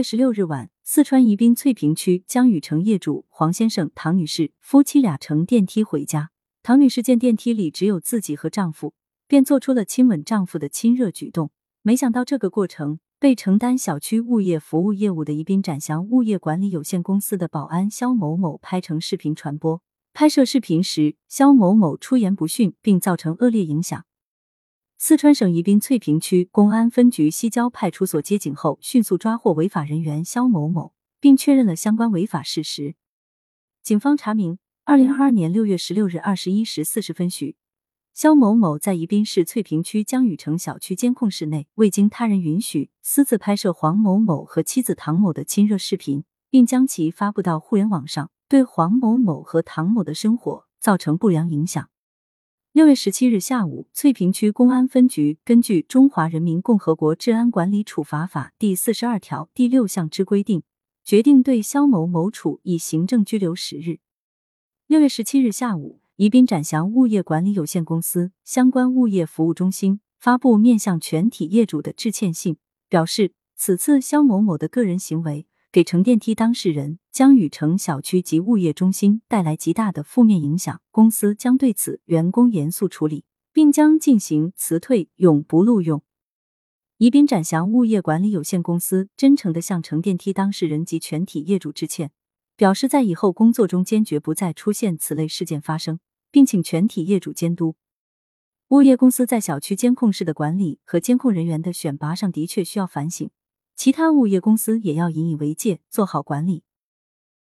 月十六日晚，四川宜宾翠屏区江雨城业主黄先生、唐女士夫妻俩乘电梯回家。唐女士见电梯里只有自己和丈夫，便做出了亲吻丈夫的亲热举动。没想到这个过程被承担小区物业服务业务的宜宾展祥物业管理有限公司的保安肖某某拍成视频传播。拍摄视频时，肖某某出言不逊，并造成恶劣影响。四川省宜宾翠屏区公安分局西郊派出所接警后，迅速抓获违法人员肖某某，并确认了相关违法事实。警方查明，二零二二年六月十六日二十一时四十分许，肖某某在宜宾市翠屏区江雨城小区监控室内，未经他人允许，私自拍摄黄某某和妻子唐某的亲热视频，并将其发布到互联网上，对黄某某和唐某的生活造成不良影响。六月十七日下午，翠屏区公安分局根据《中华人民共和国治安管理处罚法》第四十二条第六项之规定，决定对肖某某处以行政拘留十日。六月十七日下午，宜宾展祥物业管理有限公司相关物业服务中心发布面向全体业主的致歉信，表示此次肖某某的个人行为。给乘电梯当事人江雨城小区及物业中心带来极大的负面影响，公司将对此员工严肃处理，并将进行辞退，永不录用。宜宾展祥物业管理有限公司真诚地向乘电梯当事人及全体业主致歉，表示在以后工作中坚决不再出现此类事件发生，并请全体业主监督。物业公司在小区监控室的管理和监控人员的选拔上的确需要反省。其他物业公司也要引以为戒，做好管理。